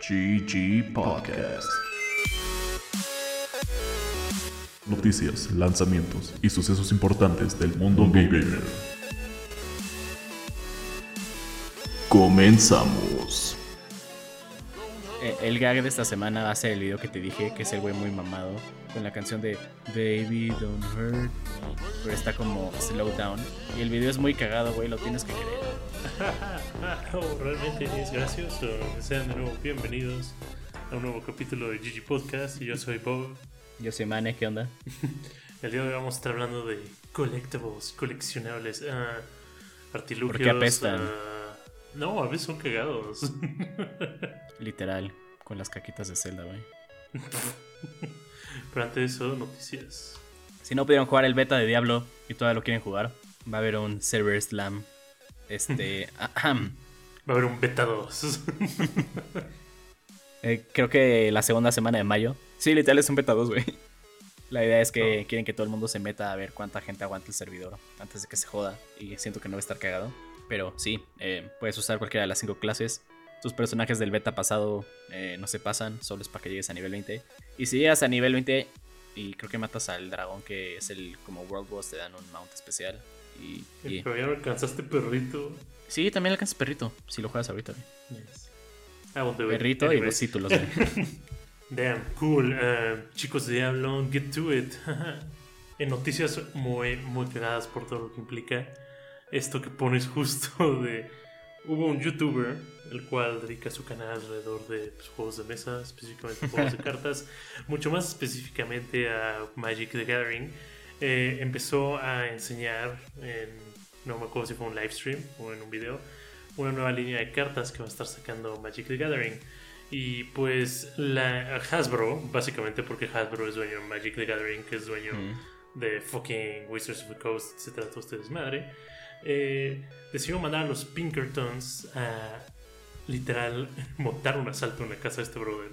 GG Podcast. Noticias, lanzamientos y sucesos importantes del mundo gamer. Comenzamos. Eh, El gag de esta semana va a ser el video que te dije, que es el güey muy mamado, con la canción de Baby Don't Hurt Me, pero está como slow down. Y el video es muy cagado, güey, lo tienes que creer. oh, realmente es gracioso. Sean de nuevo bienvenidos a un nuevo capítulo de GG Podcast. Yo soy Bob. Yo soy Mane, ¿qué onda? El día de hoy vamos a estar hablando de collectibles, coleccionables, ah, artilugios. ¿Por qué apestan? ah, no, a veces son cagados. Literal, con las caquitas de Zelda, güey. Pero antes de eso, noticias. Si no pudieron jugar el beta de Diablo y todavía lo quieren jugar, va a haber un server slam. Este. ahem. Va a haber un beta 2. Eh, creo que la segunda semana de mayo. Sí, literal es un beta 2, güey. La idea es que quieren que todo el mundo se meta a ver cuánta gente aguanta el servidor antes de que se joda. Y siento que no va a estar cagado. Pero sí, eh, puedes usar cualquiera de las cinco clases. Tus personajes del beta pasado eh, no se pasan, solo es para que llegues a nivel 20. Y si llegas a nivel 20 y creo que matas al dragón, que es el como World Boss, te dan un mount especial. Y, y- Pero ya alcanzaste perrito. sí, también alcanzas perrito, si lo juegas ahorita. Yes. It. Perrito y los títulos. Damn, cool. Eh, chicos de Diablo, get to it. en noticias muy, muy cagadas por todo lo que implica esto que pones justo de... Hubo un youtuber, el cual dedica su canal alrededor de pues, juegos de mesa, específicamente juegos de cartas, mucho más específicamente a Magic the Gathering. Eh, empezó a enseñar en, no me acuerdo si fue un live stream o en un video, una nueva línea de cartas que va a estar sacando Magic the Gathering. Y pues la Hasbro, básicamente porque Hasbro es dueño de Magic the Gathering, que es dueño Mm. de fucking Wizards of the Coast, etcétera, todo este desmadre, eh, decidió mandar a los Pinkertons a literal montar un asalto en la casa de este brother,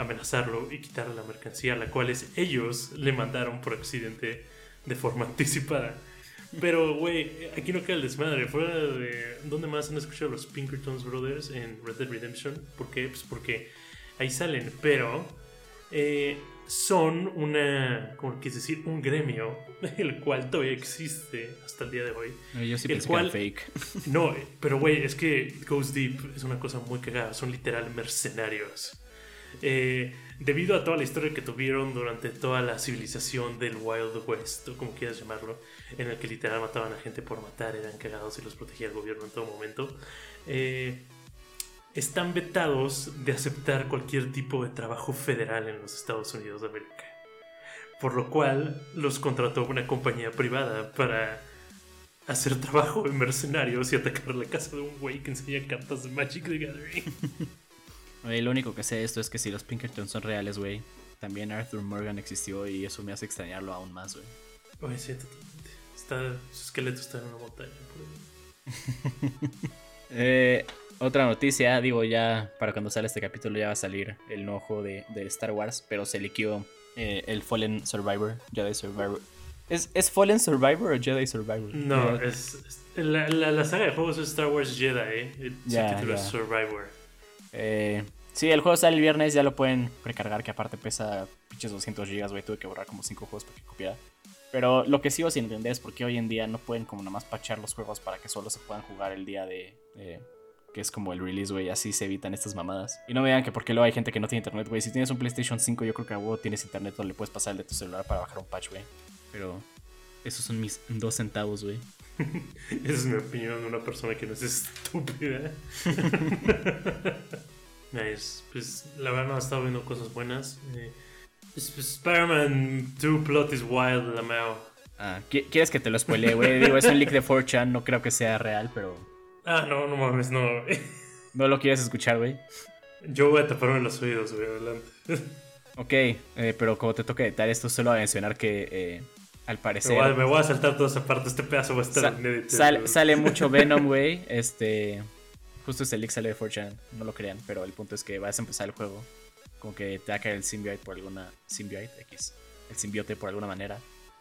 amenazarlo y quitarle la mercancía, la cual es ellos le mandaron por accidente de forma anticipada. Pero, güey, aquí no queda el desmadre. Fuera de. ¿Dónde más han escuchado los Pinkertons Brothers en Red Dead Redemption? ¿Por qué? Pues porque ahí salen. Pero eh, son una. ¿Cómo quieres decir? Un gremio, el cual todavía existe hasta el día de hoy. Yo sí El pensé cual- que era fake. No, eh, pero güey, es que Goes Deep es una cosa muy cagada. Son literal mercenarios. Eh, debido a toda la historia que tuvieron durante toda la civilización del Wild West, o como quieras llamarlo, en el que literal mataban a gente por matar, eran cagados y los protegía el gobierno en todo momento, eh, están vetados de aceptar cualquier tipo de trabajo federal en los Estados Unidos de América. Por lo cual los contrató una compañía privada para hacer trabajo de mercenarios y atacar la casa de un güey que enseña cartas de Magic the Gathering. Lo único que sé de esto es que si los Pinkertons son reales, güey, también Arthur Morgan existió y eso me hace extrañarlo aún más, güey. Oye, sí, totalmente. Está, su esqueleto está en una montaña. por ahí. Eh, otra noticia, digo, ya para cuando sale este capítulo ya va a salir el nuevo juego de, de Star Wars, pero se liquidó eh, el Fallen Survivor, Jedi Survivor. ¿Es, ¿Es Fallen Survivor o Jedi Survivor? No, es, es- la, la, la saga de juegos es Star Wars Jedi, ¿eh? El es ya. Survivor. Eh, sí, el juego sale el viernes, ya lo pueden precargar, que aparte pesa pinches 200 gigas, güey, tuve que borrar como 5 juegos para que copiara. Pero lo que sigo sin entender es por qué hoy en día no pueden como nada más pachar los juegos para que solo se puedan jugar el día de... eh, que es como el release, güey, así se evitan estas mamadas. Y no me digan que porque luego hay gente que no tiene internet, güey. Si tienes un PlayStation 5, yo creo que a huevo tienes internet donde le puedes pasar el de tu celular para bajar un patch, güey. Pero esos son mis dos centavos, güey. Esa es mi opinión de una persona que no es estúpida. nice. Pues la verdad no he estado viendo cosas buenas. Eh, pues, pues, Spider-Man 2 Plot is Wild, la mao. Ah, ¿qui- ¿quieres que te lo spoilee, güey? Digo, es un leak de 4chan, no creo que sea real, pero... Ah, no, no mames, no. No lo quieres escuchar, güey. Yo voy a taparme los oídos, güey, adelante. Ok, eh, pero como te toca editar esto, solo voy a mencionar que eh, al Me parecer voy, a, me voy a saltar toda esa parte, este pedazo va a estar sa- inédito. sal- güey. sale mucho Venom, güey. Este, justo este leak sale de 4chan, no lo crean, pero el punto es que vas a empezar el juego. Como que te va a caer el symbiote por alguna... Symbiote X. El simbiote por alguna manera.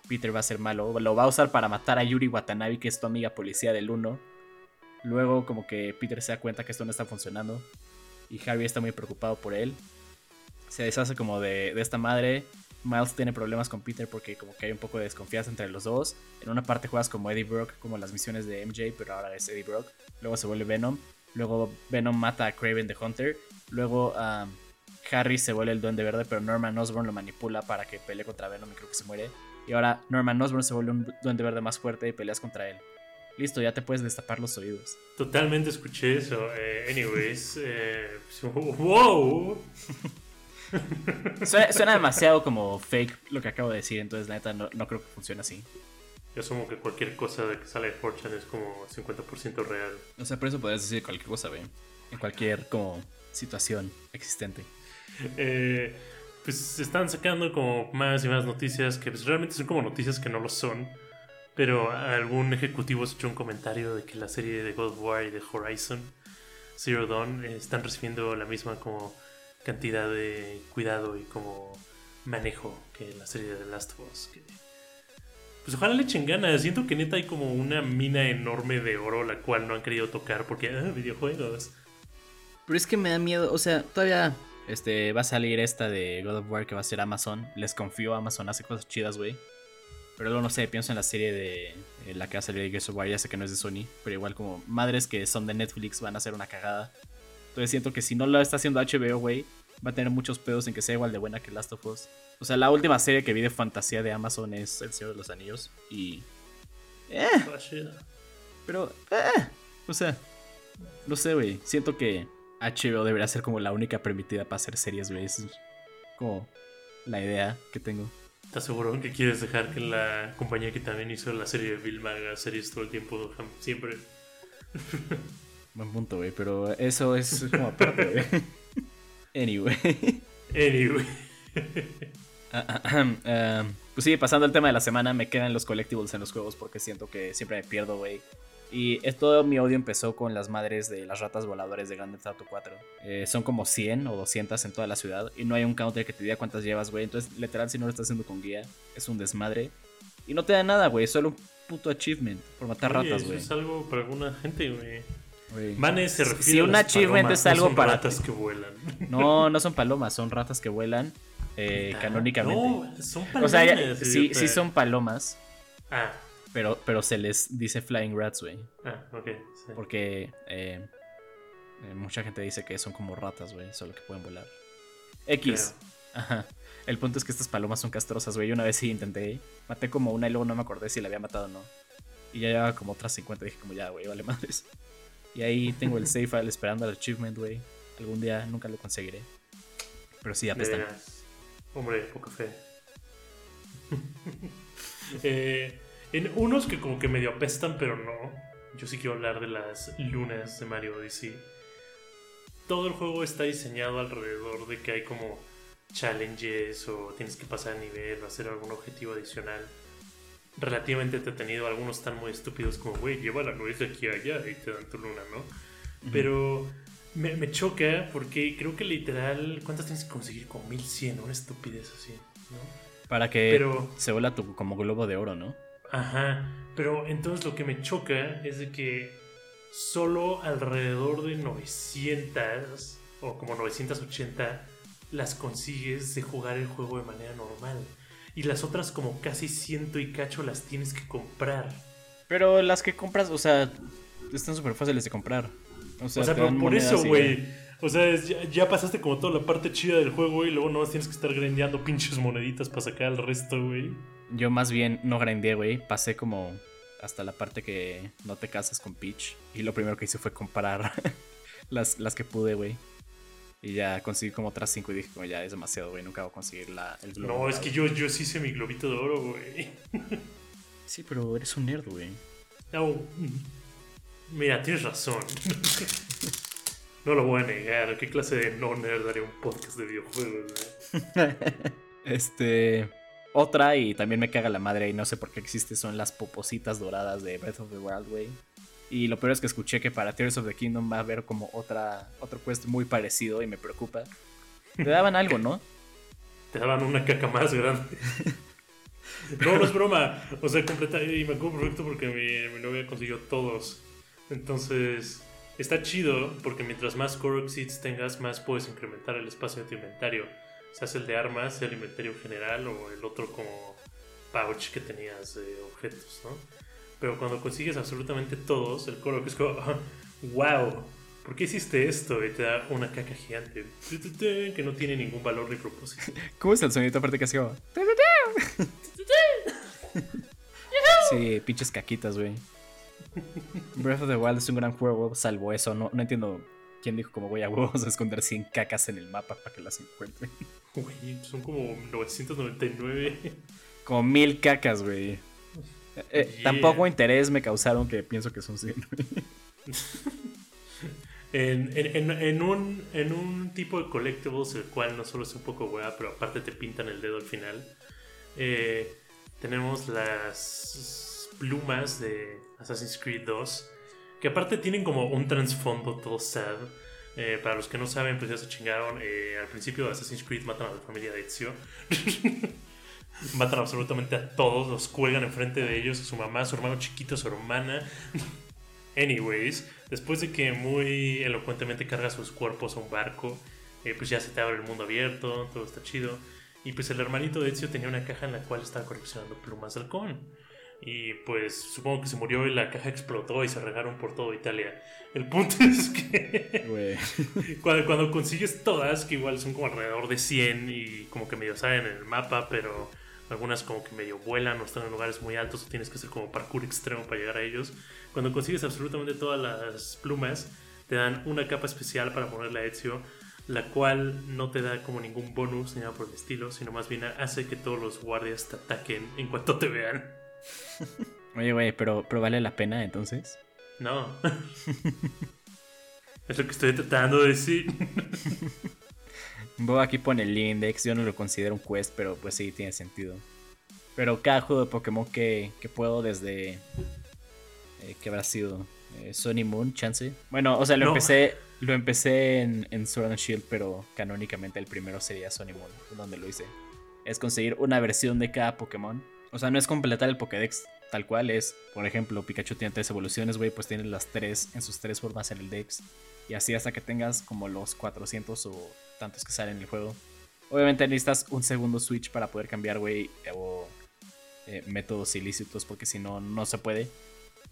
Peter va a ser malo. Lo va a usar para matar a Yuri Watanabe, que es tu amiga policía del 1. Luego como que Peter se da cuenta que esto no está funcionando. y Harry está muy preocupado por él. Se deshace como de, de esta madre. Miles tiene problemas con Peter porque como que hay un poco de desconfianza entre los dos. En una parte juegas como Eddie Brock, como las misiones de MJ, pero ahora es Eddie Brock. Luego se vuelve Venom. Luego Venom mata a Craven the Hunter. Luego um, Harry se vuelve el duende verde, pero Norman Osborn lo manipula para que pelee contra Venom y creo que se muere. Y ahora Norman Osborn se vuelve un duende verde más fuerte y peleas contra él. Listo, ya te puedes destapar los oídos. Totalmente escuché eso. Eh, anyways, eh, wow. Suena, suena, demasiado como fake lo que acabo de decir, entonces la neta no, no creo que funcione así. Yo asumo que cualquier cosa de que sale de Fortune es como 50% real. O sea, por eso podrías decir cualquier cosa, güey. En cualquier como situación existente. Eh, pues se están sacando como más y más noticias que pues, realmente son como noticias que no lo son. Pero algún ejecutivo ha hecho un comentario de que la serie de God of War y de Horizon Zero Dawn eh, están recibiendo la misma como cantidad de cuidado y como manejo que la serie de The Last of Us. Que, pues ojalá le echen ganas. Siento que neta hay como una mina enorme de oro la cual no han querido tocar porque ah, videojuegos. Pero es que me da miedo, o sea, todavía este, va a salir esta de God of War que va a ser Amazon. Les confío, Amazon hace cosas chidas, güey. Pero luego no sé, pienso en la serie de la que va a salir de Gears of War, ya sé que no es de Sony, pero igual como madres que son de Netflix van a hacer una cagada. Entonces siento que si no lo está haciendo HBO, güey, va a tener muchos pedos en que sea igual de buena que Last of Us. O sea, la última serie que vi de fantasía de Amazon es El Señor de los Anillos y... Eh, pero... Eh, o sea, no sé, güey. Siento que HBO debería ser como la única permitida para hacer series, güey. Es como la idea que tengo. ¿Estás seguro que quieres dejar que la compañía que también hizo la serie de Vilma haga series todo el tiempo, siempre? Buen punto, güey, pero eso es como aparte, güey. Anyway. Anyway. uh, pues sí, pasando al tema de la semana, me quedan los collectibles en los juegos porque siento que siempre me pierdo, güey. Y todo mi odio empezó con las madres de las ratas voladores de Grand Theft Auto 4. Eh, son como 100 o 200 en toda la ciudad y no hay un counter que te diga cuántas llevas, güey. Entonces, literal, si no lo estás haciendo con guía, es un desmadre. Y no te da nada, güey, solo un puto achievement por matar ratas, güey. es algo para alguna gente, güey. Mane se refiere si un achievement es algo no para ratas que vuelan. No, no son palomas, son ratas que vuelan eh, canónicamente. No, son palomas. O sea, sí, sí son palomas. Ah. Pero, pero se les dice flying rats, güey. Ah, ok. Sí. Porque eh, eh, mucha gente dice que son como ratas, güey, solo que pueden volar. X. Ajá. El punto es que estas palomas son castrosas, güey. Una vez sí intenté. Maté como una y luego no me acordé si la había matado o no. Y ya llevaba como otras 50. Dije, como ya, güey, vale madres. Y ahí tengo el save file esperando al achievement, güey. Algún día nunca lo conseguiré. Pero sí, apestan. Hombre, poca fe. eh. En unos que como que medio apestan, pero no. Yo sí quiero hablar de las lunas de Mario Odyssey. Todo el juego está diseñado alrededor de que hay como challenges o tienes que pasar a nivel o hacer algún objetivo adicional. Relativamente entretenido, algunos están muy estúpidos como, güey, lleva la nuez de aquí a allá y te dan tu luna, ¿no? Pero me, me, choca porque creo que literal, ¿cuántas tienes que conseguir? Como 1100, una estupidez así, ¿no? Para que se vuela tu como globo de oro, ¿no? Ajá, pero entonces lo que me choca es de que solo alrededor de 900 o como 980 las consigues de jugar el juego de manera normal. Y las otras como casi ciento y cacho las tienes que comprar. Pero las que compras, o sea, están súper fáciles de comprar. O sea, pero por eso, güey. O sea, ya, pasaste como toda la parte chida del juego y luego no tienes que estar grindeando pinches moneditas para sacar el resto, güey. Yo más bien no grindeé, güey. Pasé como hasta la parte que no te casas con Peach. Y lo primero que hice fue comprar las, las que pude, güey. Y ya conseguí como otras cinco y dije, como ya es demasiado, güey. Nunca voy a conseguir la, el globo. No, es que yo, yo sí hice mi globito de oro, güey. sí, pero eres un nerd, güey. No. Mira, tienes razón. no lo voy a negar. ¿Qué clase de no nerd haría un podcast de videojuegos, güey? este. Otra, y también me caga la madre y no sé por qué existe, son las popositas doradas de Breath of the Wild, güey. Y lo peor es que escuché que para Tears of the Kingdom va a haber como otra, otro quest muy parecido y me preocupa. Te daban algo, ¿no? Te daban una caca más grande. no, no es broma. O sea, completa, y me acuerdo perfecto porque mi, mi novia consiguió todos. Entonces, está chido porque mientras más Korok Seeds tengas, más puedes incrementar el espacio de tu inventario. Se hace el de armas, el inventario general o el otro como pouch que tenías de objetos, ¿no? Pero cuando consigues absolutamente todos, el Korok es como, wow, ¿por qué hiciste esto? Y te da una caca gigante que no tiene ningún valor ni propósito. ¿Cómo es el sonido aparte que así como... Sí, pinches caquitas, güey. Breath of the Wild es un gran juego, salvo eso. No, no entiendo quién dijo como voy a huevos a esconder 100 cacas en el mapa para que las encuentren. Güey, son como 999. Como mil cacas, güey. Eh, Yeah. Tampoco interés me causaron que pienso que son 100. güey. En, en- en- en un, en un tipo de collectibles, el cual no solo es un poco wea, pero aparte te pintan el dedo al final, eh, tenemos las plumas de Assassin's Creed 2, que aparte tienen como un trasfondo todo sad. Eh, para los que no saben, pues ya se chingaron. eh, al principio de Assassin's Creed matan a la familia de Ezio. matan absolutamente a todos, los cuelgan enfrente de ellos, a su mamá, a su hermano chiquito, a su hermana. Anyways, después de que muy elocuentemente carga sus cuerpos a un barco, eh, pues ya se te abre el mundo abierto, todo está chido. Y pues el hermanito de Ezio tenía una caja en la cual estaba coleccionando plumas de halcón. Y pues supongo que se murió y la caja explotó y se regaron por toda Italia. El punto es que cuando consigues todas, que igual son como alrededor de 100 y como que medio salen en el mapa, pero algunas como que medio vuelan o están en lugares muy altos o tienes que hacer como parkour extremo para llegar a ellos. Cuando consigues absolutamente todas las plumas, te dan una capa especial para ponerle a Ezio, la cual no te da como ningún bonus ni nada por el estilo, sino más bien hace que todos los guardias te ataquen en cuanto te vean. Oye, güey, pero, pero vale la pena entonces. No. es lo que estoy tratando de decir. Bob aquí pone el index, yo no lo considero un quest, pero pues sí, tiene sentido. Pero cada juego de Pokémon que, que puedo desde... Eh, ¿Qué habrá sido? Eh, Sony Moon, chance. Bueno, o sea, lo No. empecé lo empecé en, en Sword and Shield, pero canónicamente el primero sería Sony Moon, donde lo hice. Es conseguir una versión de cada Pokémon. O sea, no es completar el Pokédex tal cual, es, por ejemplo, Pikachu tiene tres evoluciones, güey, pues tienes las tres en sus tres formas en el Dex. Y así hasta que tengas como los 400 o tantos que salen en el juego. Obviamente necesitas un segundo Switch para poder cambiar, güey, o eh, métodos ilícitos, porque si no, no se puede.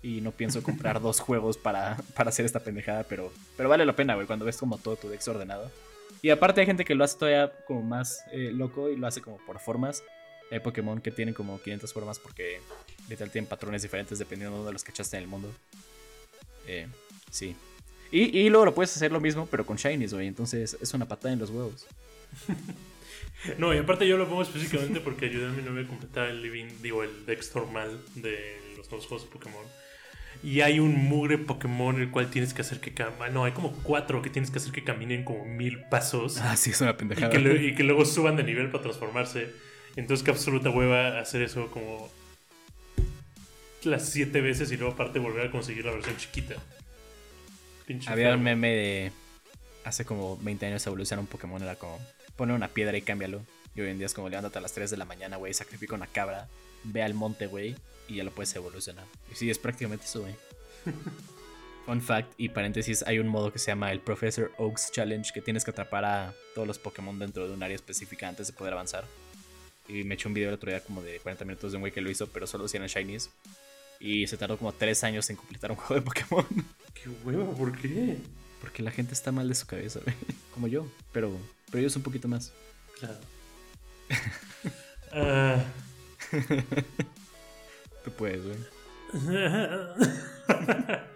Y no pienso comprar dos juegos para, para hacer esta pendejada, pero, pero vale la pena, güey, cuando ves como todo tu Dex ordenado. Y aparte hay gente que lo hace todavía como más eh, loco y lo hace como por formas. Hay Pokémon que tienen como 500 formas porque literal tienen patrones diferentes dependiendo de los que echaste en el mundo. Eh, sí. Y, y luego lo puedes hacer lo mismo, pero con Shinies, güey. Entonces es una patada en los huevos. No, y aparte yo lo pongo específicamente porque ayudé a mi novia a completar el living, digo, el Dex normal de los nuevos juegos de Pokémon. Y hay un mugre Pokémon el cual tienes que hacer que camine. No, hay como cuatro que tienes que hacer que caminen como mil pasos. Ah, sí, es una y, pendejada. que le- y que luego suban de nivel para transformarse. Entonces, que absoluta hueva hacer eso como las siete veces y luego, aparte, volver a conseguir la versión chiquita. Pinche Había un meme de hace como 20 años evolucionar un Pokémon era como poner una piedra y cámbialo. Y hoy en día es como levántate a las 3 de la mañana, güey, sacrifica una cabra, ve al monte, güey, y ya lo puedes evolucionar. Y sí, es prácticamente eso, güey. Fun fact y paréntesis, hay un modo que se llama el Professor Oaks Challenge que tienes que atrapar a todos los Pokémon dentro de un área específica antes de poder avanzar. Y me eché un video el otro día como de 40 minutos de un güey que lo hizo, pero solo si eran Shinies. Y se tardó como 3 años en completar un juego de Pokémon. Qué ¿por qué? Porque la gente está mal de su cabeza, güey. Como yo. Pero, pero ellos un poquito más. Claro. Ah. Tú puedes, güey.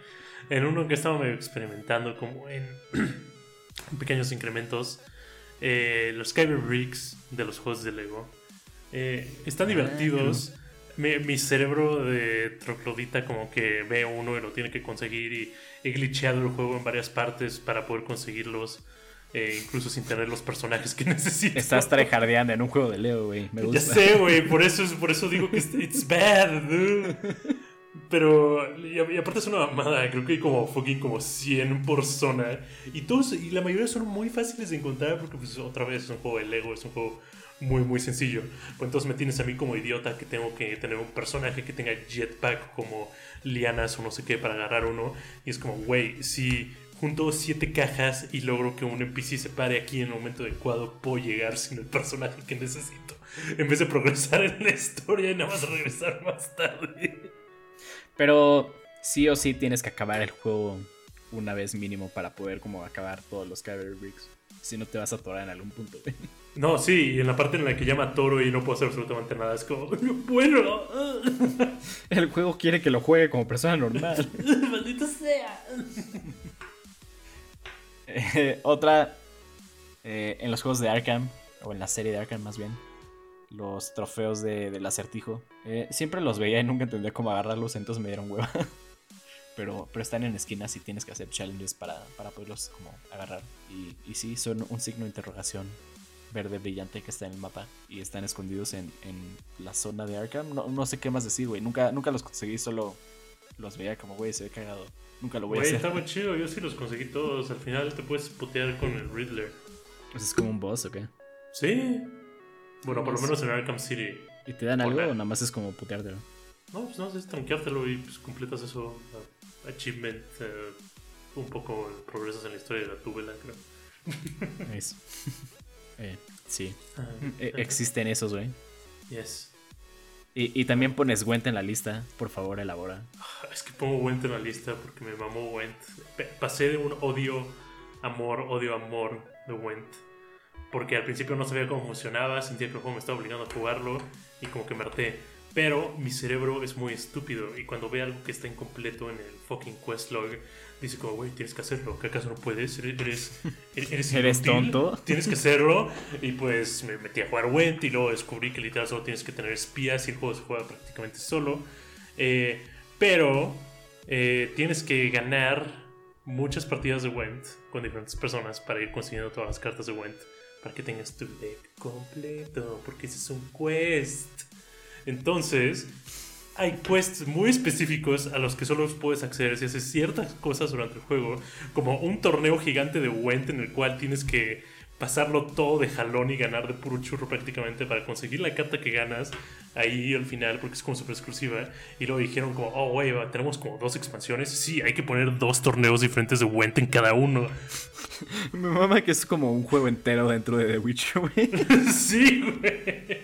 en uno que estaba medio experimentando como en pequeños incrementos eh, los Kyber Bricks de los juegos de Lego eh, están divertidos Mi, mi cerebro de troclodita como que ve uno y lo tiene que conseguir y he glitcheado el juego en varias partes para poder conseguirlos eh, incluso sin tener los personajes que necesito Estás tryhardeando en un juego de Leo, güey. Me ya sé, güey, por eso, es- por eso digo que it's bad, dude. Pero, y, y aparte es una mamada, creo que hay como fucking como 100 por zona. Y todos, y la mayoría son muy fáciles de encontrar porque pues otra vez es un juego de Lego, es un juego muy, muy sencillo. Pues entonces me tienes a mí como idiota que tengo que tener un personaje que tenga jetpack como lianas o no sé qué para agarrar uno. Y es como, güey, si junto siete cajas y logro que un NPC se pare aquí en el momento adecuado, puedo llegar sin el personaje que necesito. En vez de progresar en la historia y nada más regresar más tarde. Pero sí o sí tienes que acabar el juego una vez mínimo para poder como acabar todos los Cavalry Bricks. Si no te vas a atorar en algún punto. No, sí, y en la parte en la que llama Toro y no puedo hacer absolutamente nada, es como, bueno. El juego quiere que lo juegue como persona normal. Maldito sea. Eh, otra, eh, en los juegos de Arkham, o en la serie de Arkham más bien, los trofeos de, del acertijo. Eh, siempre los veía y nunca entendía cómo agarrarlos, entonces me dieron hueva. pero, pero están en esquinas y tienes que hacer challenges para, para poderlos como agarrar. Y, y sí, son un signo de interrogación verde brillante que está en el mapa y están escondidos en, en la zona de Arkham. No, no sé qué más decir, güey. Nunca, nunca los conseguí, solo los veía como, güey, se ve cagado. Nunca lo voy a Güey, hacer. está muy chido, yo sí los conseguí todos. Al final te puedes putear con el Riddler. Pues ¿Es como un boss o qué? Sí. Bueno, por lo menos en Arkham City. ¿Y te dan algo o nada más es como puteártelo? No, pues no, es tranqueártelo y pues completas eso. uh, achievement. eh, un poco progresas en la historia de la tubela, creo. Eso. Eh, sí. Ah, Eh, existen esos, güey. Yes. Y, y también pones Gwent en la lista. Por favor, elabora. Es que pongo Went en la lista porque me mamó Went. Pasé de un odio, amor, odio, amor de Went. Porque al principio no sabía cómo funcionaba, sentía que el juego me estaba obligando a jugarlo y como que me harté. Pero mi cerebro es muy estúpido y cuando ve algo que está incompleto en el fucking quest log, dice como, güey, tienes que hacerlo, ¿que acaso no puedes? Eres, eres, eres ¿Eres inútil, tonto? Tienes que hacerlo. Y pues me metí a jugar Went y luego descubrí que literal solo tienes que tener espías y el juego se juega prácticamente solo. Eh, pero eh, tienes que ganar muchas partidas de Went con diferentes personas para ir consiguiendo todas las cartas de Went para que tengas tu deck completo, porque ese es un quest. Entonces, hay quests muy específicos a los que solo puedes acceder si haces ciertas cosas durante el juego, como un torneo gigante de Went en el cual tienes que pasarlo todo de jalón y ganar de puro churro prácticamente para conseguir la carta que ganas ahí al final porque es como super exclusiva. Y luego dijeron como oh va, tenemos como dos expansiones sí hay que poner dos torneos diferentes de Went en cada uno. Me mama que es como un juego entero dentro de The Witcher, güey. sí güey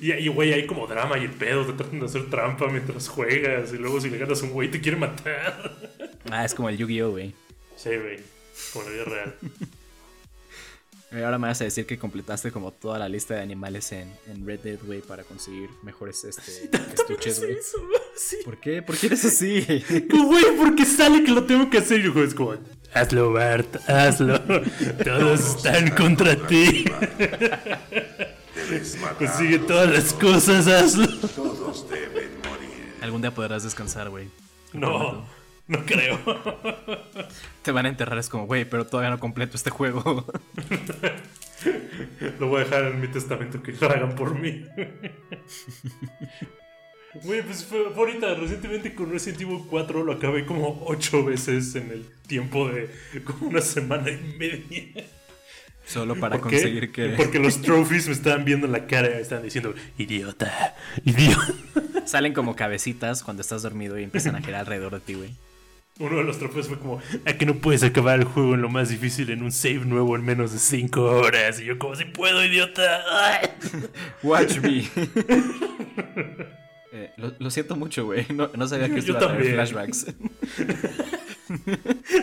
y güey hay como drama y el pedo te tratan de hacer trampa mientras juegas y luego si le ganas a un güey te quiere matar Ah, es como el Yu-Gi-Oh, güey. sí güey como la vida real Ahora me vas a decir que completaste como toda la lista de animales en, en Red Dead, güey, para conseguir mejores este, estuches, güey. Sí. ¿Por qué? ¿Por qué eres así? Güey, porque sale que lo tengo que hacer. Y el juego es como, hazlo, Bart, hazlo. Todos están contra ti. Debes Consigue matarlos. todas las cosas, hazlo. Todos deben morir. Algún día podrás descansar, güey. No, no creo. Te van a enterrar, es como, güey, pero todavía no completo este juego. Lo voy a dejar en mi testamento que lo hagan por mí. Güey, pues fue, fue ahorita, recientemente con Resident Evil 4 lo acabé como 8 veces en el tiempo de como una semana y media. Solo para ¿Por qué? conseguir que... Porque los trophies me estaban viendo en la cara y me estaban diciendo, idiota, idiota. Salen como cabecitas cuando estás dormido y empiezan a girar alrededor de ti, güey. Uno de los trofeos fue como, ¿a que no puedes acabar el juego en lo más difícil en un save nuevo en menos de 5 horas? Y yo como, si puedo, idiota. Ay. Watch me. Eh, lo, lo siento mucho, güey. No, no sabía que esto iba a traer flashbacks.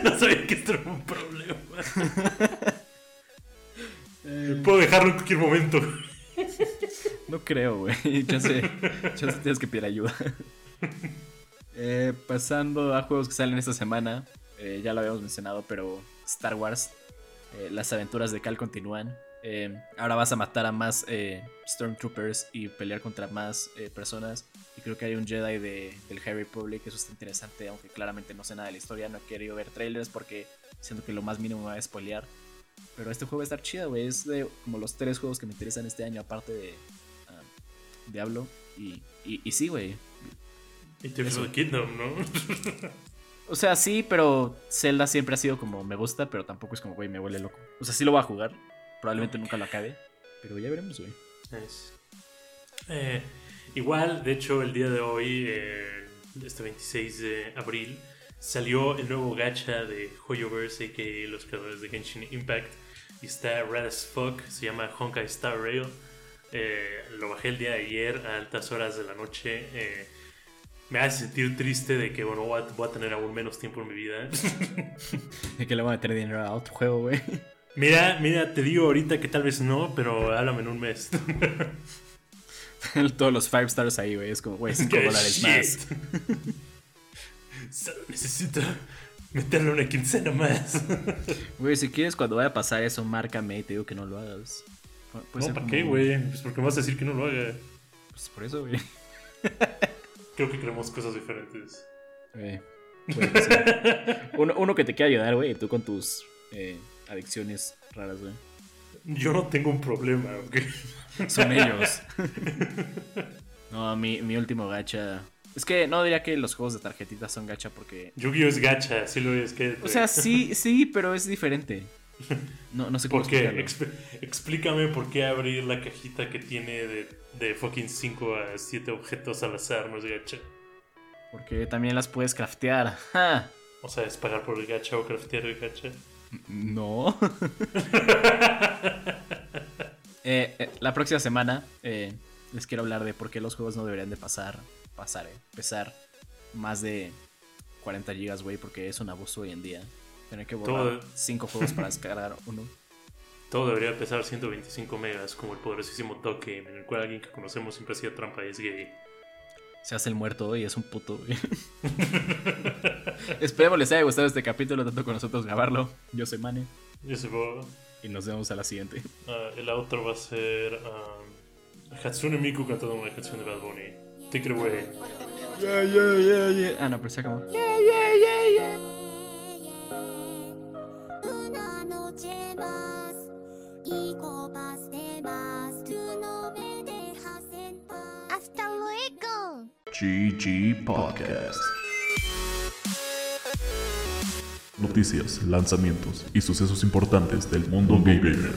No sabía que esto era un problema. Puedo dejarlo en cualquier momento. No creo, güey. Chance, chance tienes que pedir ayuda. Eh, pasando a juegos que salen esta semana. eh, ya lo habíamos mencionado, pero Star Wars. eh, las aventuras de Cal continúan. Ahora vas a matar a más Stormtroopers y pelear contra más personas. Y creo que hay un Jedi de, del High Republic. Eso está interesante, aunque claramente no sé nada de la historia. No he querido ver trailers porque siento que lo más mínimo va a spoilear. Pero este juego va a estar chido, güey. Es de como los tres juegos que me interesan este año, aparte de ah, Diablo. Y, y, y sí, güey. Y te of the Kingdom, ¿no? O sea, sí, pero Zelda siempre ha sido como me gusta, pero tampoco es como, güey, me vuelve loco. O sea, sí lo voy a jugar. Probablemente nunca lo acabe. Pero ya veremos, güey. Nice. Eh, igual, de hecho, el día de hoy, eh, este 26 de abril, salió el nuevo gacha de Hoyoverse, que los creadores de Genshin Impact. Y está red as fuck, se llama Honkai Star Rail. Eh, lo bajé el día de ayer a altas horas de la noche. Eh, me hace sentir triste de que, bueno, voy a, voy a tener aún menos tiempo en mi vida. De que le voy a meter dinero a otro juego, güey. mira, mira, te digo ahorita que tal vez no, pero háblame en un mes. Todos los 5 stars ahí, güey. Es como, güey, 5 Que dólares más. Solo necesito meterle una quincena más. Güey, si quieres cuando vaya a pasar eso, márcame y te digo que no lo hagas. Puede no, ¿para como- qué, güey? Pues porque me vas a decir que no lo haga. Pues por eso, güey. Creo que queremos cosas diferentes. Sea. uno, uno que te quiera ayudar, güey, tú con tus eh, adicciones raras, güey. Yo no tengo un problema, ¿ok? Son ellos. no, mi, mi último gacha. Es que no diría que los juegos de tarjetitas son gacha porque. Yu-Gi-Oh! es gacha, sí lo es. Que, O sea, sí, sí, pero es diferente. No, no sé cómo ¿Por qué? Exp- explícame por qué abrir la cajita que tiene de, de fucking 5 a 7 objetos al azar no es gacha. Porque también las puedes craftear. ¡Ja! O sea, es pagar por el gacha o craftear el gacha. No. Eh, eh, la próxima semana eh, les quiero hablar de por qué los juegos no deberían de pasar, pasar, eh, pesar más de 40 gigas, güey, porque es un abuso hoy en día. Tener que borrar Todo- 5 juegos para descargar uno. Todo debería pesar 125 megas, como el poderosísimo toque, en el cual alguien que conocemos siempre hacía trampa y es gay. Se hace el muerto y es un puto, güey. Esperemos les haya gustado este capítulo, tanto con nosotros grabarlo. Yo soy Mane Yo sé, Bob. y nos vemos a la siguiente. Ah, el outro va a ser um, Hatsune Miku cantando una canción de Bad Bunny. Te creo, güey. Yeah, yeah, yeah, yeah. Ah, no, pero se acabó. Yeah, yeah, yeah, yeah. Hasta luego. GG Podcast. Noticias, lanzamientos y sucesos importantes del mundo gamer.